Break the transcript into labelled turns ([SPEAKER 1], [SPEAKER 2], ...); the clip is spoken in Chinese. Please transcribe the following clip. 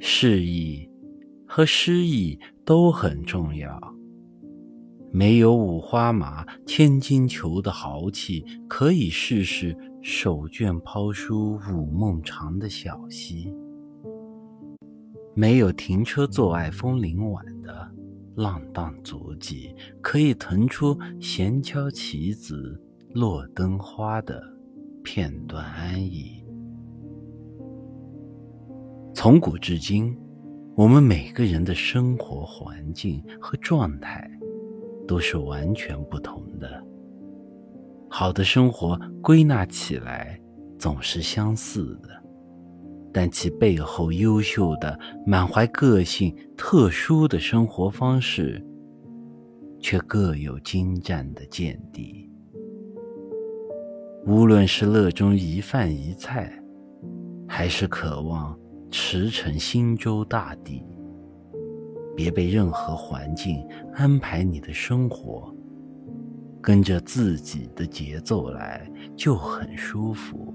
[SPEAKER 1] 适意和诗意都很重要。没有五花马、千金裘的豪气，可以试试手绢抛书午梦长的小溪。没有停车坐爱枫林晚的浪荡足迹，可以腾出闲敲棋子落灯花的片段安逸。从古至今，我们每个人的生活环境和状态都是完全不同的。好的生活归纳起来总是相似的。但其背后优秀的、满怀个性、特殊的生活方式，却各有精湛的见地。无论是乐衷一饭一菜，还是渴望驰骋星洲大地，别被任何环境安排你的生活，跟着自己的节奏来，就很舒服。